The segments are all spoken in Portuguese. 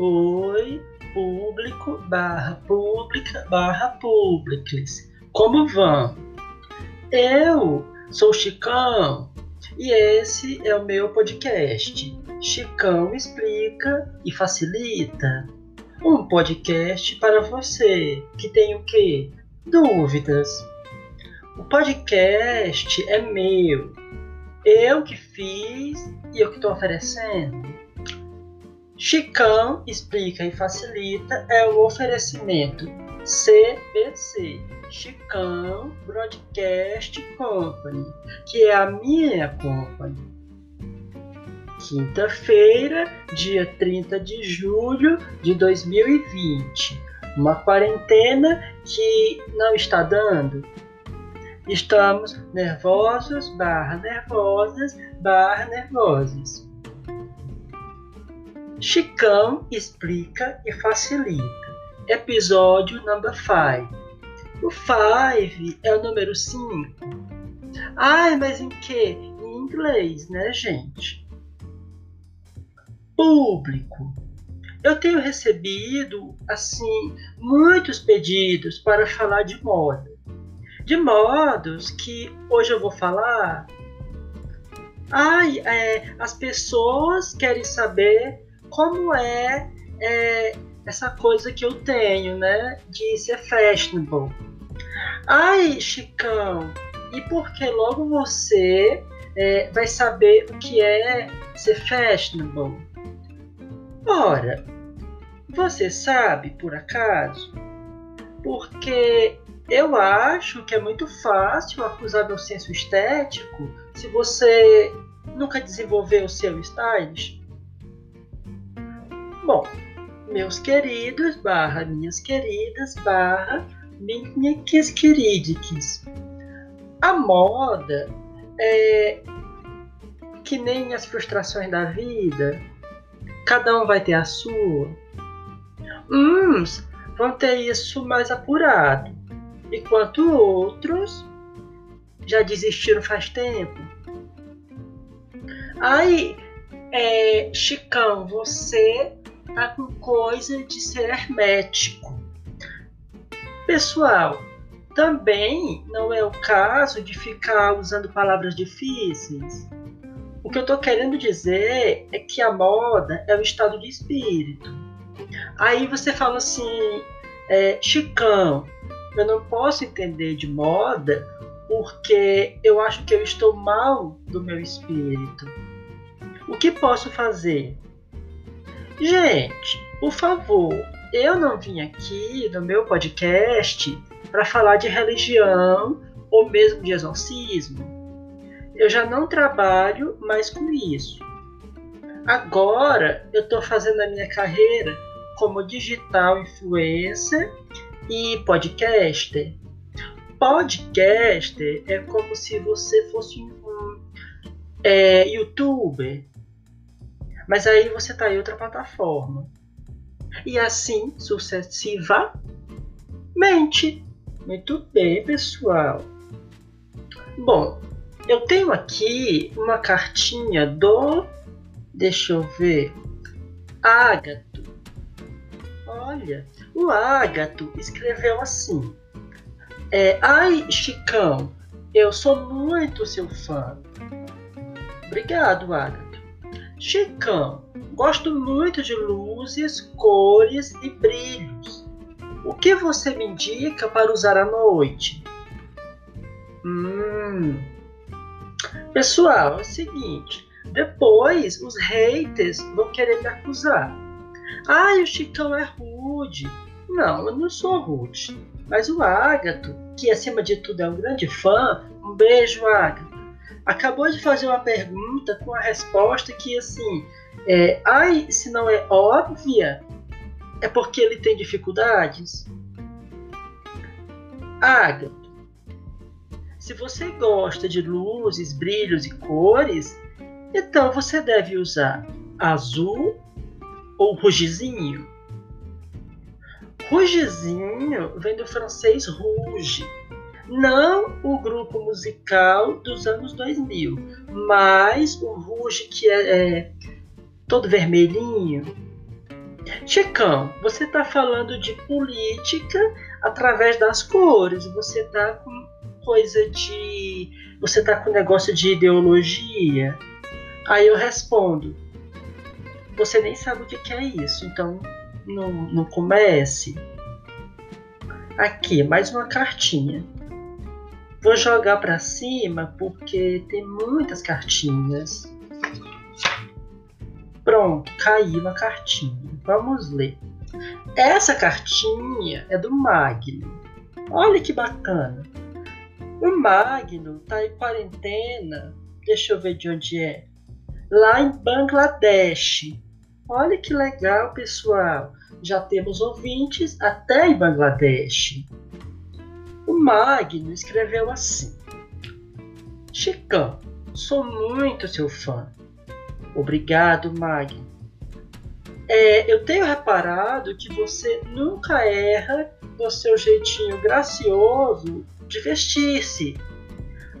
Oi, público barra pública barra publics. Como vão? Eu sou Chicão e esse é o meu podcast. Chicão explica e facilita. Um podcast para você que tem o quê? Dúvidas. O podcast é meu. Eu que fiz e eu que estou oferecendo. Chicão explica e facilita é o oferecimento CBC, Chicão Broadcast Company, que é a minha company. Quinta-feira, dia 30 de julho de 2020. Uma quarentena que não está dando. Estamos nervosos, barra nervosas, barra nervosos. Chicão explica e facilita. Episódio number 5. O 5 é o número 5. Ai, mas em que? Em inglês, né, gente? Público. Eu tenho recebido, assim, muitos pedidos para falar de moda. De modos que hoje eu vou falar. Ai, é, as pessoas querem saber como é, é, essa coisa que eu tenho, né? De ser fashionable. Ai, Chicão, e porque logo você é, vai saber o que é ser fashionable? Ora, você sabe por acaso? Porque eu acho que é muito fácil acusar meu senso estético se você nunca desenvolveu o seu style. Bom, meus queridos, barra minhas queridas, barra minhas queridas. A moda é que nem as frustrações da vida. Cada um vai ter a sua. Uns vão ter isso mais apurado, enquanto outros já desistiram faz tempo. Aí, é, Chicão, você tá com coisa de ser hermético. Pessoal, também não é o caso de ficar usando palavras difíceis. O que eu estou querendo dizer é que a moda é o estado de espírito. Aí você fala assim, é, Chicão, eu não posso entender de moda porque eu acho que eu estou mal do meu espírito. O que posso fazer? Gente, por favor, eu não vim aqui no meu podcast para falar de religião ou mesmo de exorcismo. Eu já não trabalho mais com isso. Agora eu estou fazendo a minha carreira como digital influencer e podcaster. Podcaster é como se você fosse um é, youtuber mas aí você está em outra plataforma. E assim sucessivamente. Muito bem, pessoal. Bom, eu tenho aqui uma cartinha do. Deixa eu ver. Ágato. Olha, o Ágato escreveu assim: é, Ai, Chicão, eu sou muito seu fã. Obrigado, Ágato. Chicão, gosto muito de luzes, cores e brilhos. O que você me indica para usar à noite? Hum. Pessoal, é o seguinte: depois os haters vão querer me acusar. Ah, o Chicão é rude. Não, eu não sou rude. Mas o Ágato, que acima de tudo é um grande fã, um beijo, Ágato acabou de fazer uma pergunta com a resposta que assim, é, ai, se não é óbvia, é porque ele tem dificuldades. Ágato, se você gosta de luzes, brilhos e cores, então você deve usar azul ou rugizinho. Rugizinho vem do francês rouge, não o grupo musical dos anos 2000, mas o Ruge que é, é todo vermelhinho. Chicão, você está falando de política através das cores. Você está com coisa de. Você está com negócio de ideologia. Aí eu respondo: Você nem sabe o que é isso, então não, não comece. Aqui, mais uma cartinha. Vou jogar para cima porque tem muitas cartinhas. Pronto, caiu a cartinha. Vamos ler. Essa cartinha é do Magno. Olha que bacana. O Magno tá em quarentena. Deixa eu ver de onde é. Lá em Bangladesh. Olha que legal, pessoal. Já temos ouvintes até em Bangladesh. Magno escreveu assim: Chicão, sou muito seu fã. Obrigado, Magno. É, eu tenho reparado que você nunca erra no seu jeitinho gracioso de vestir-se.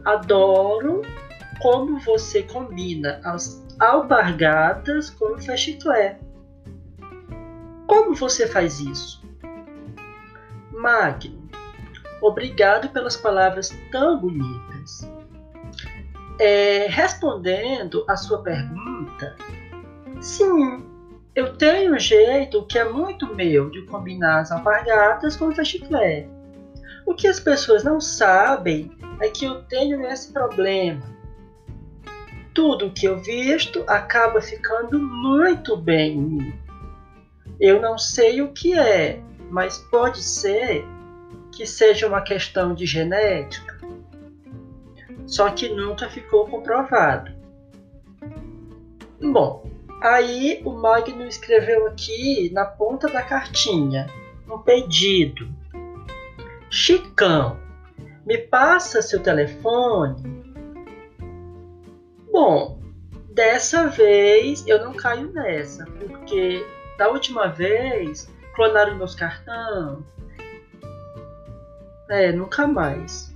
Adoro como você combina as alpargatas com o chiclé. Como você faz isso? Magno, Obrigado pelas palavras tão bonitas. É, respondendo à sua pergunta, sim, eu tenho um jeito que é muito meu de combinar as alpargatas com o chiclete. O que as pessoas não sabem é que eu tenho esse problema. Tudo que eu visto acaba ficando muito bem em mim. Eu não sei o que é, mas pode ser que seja uma questão de genética, só que nunca ficou comprovado. Bom, aí o Magno escreveu aqui na ponta da cartinha um pedido. Chicão, me passa seu telefone? Bom, dessa vez eu não caio nessa, porque da última vez clonaram meus cartões, é, nunca mais.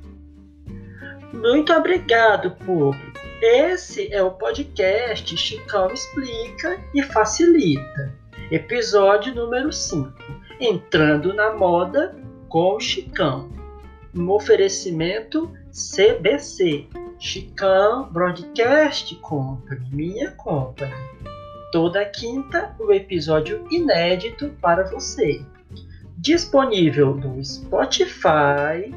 Muito obrigado, público. Esse é o podcast Chicão Explica e Facilita. Episódio número 5. Entrando na moda com o Chicão. Um oferecimento CBC. Chicão Broadcast Company, minha company. Toda quinta, um episódio inédito para você disponível no Spotify,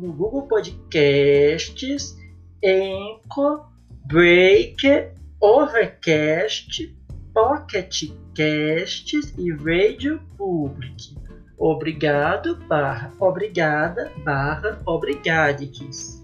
no Google Podcasts, Anchor, Breaker, Overcast, Pocket Casts e Radio Public. Obrigado, barra, obrigada, barra, obrigadiques.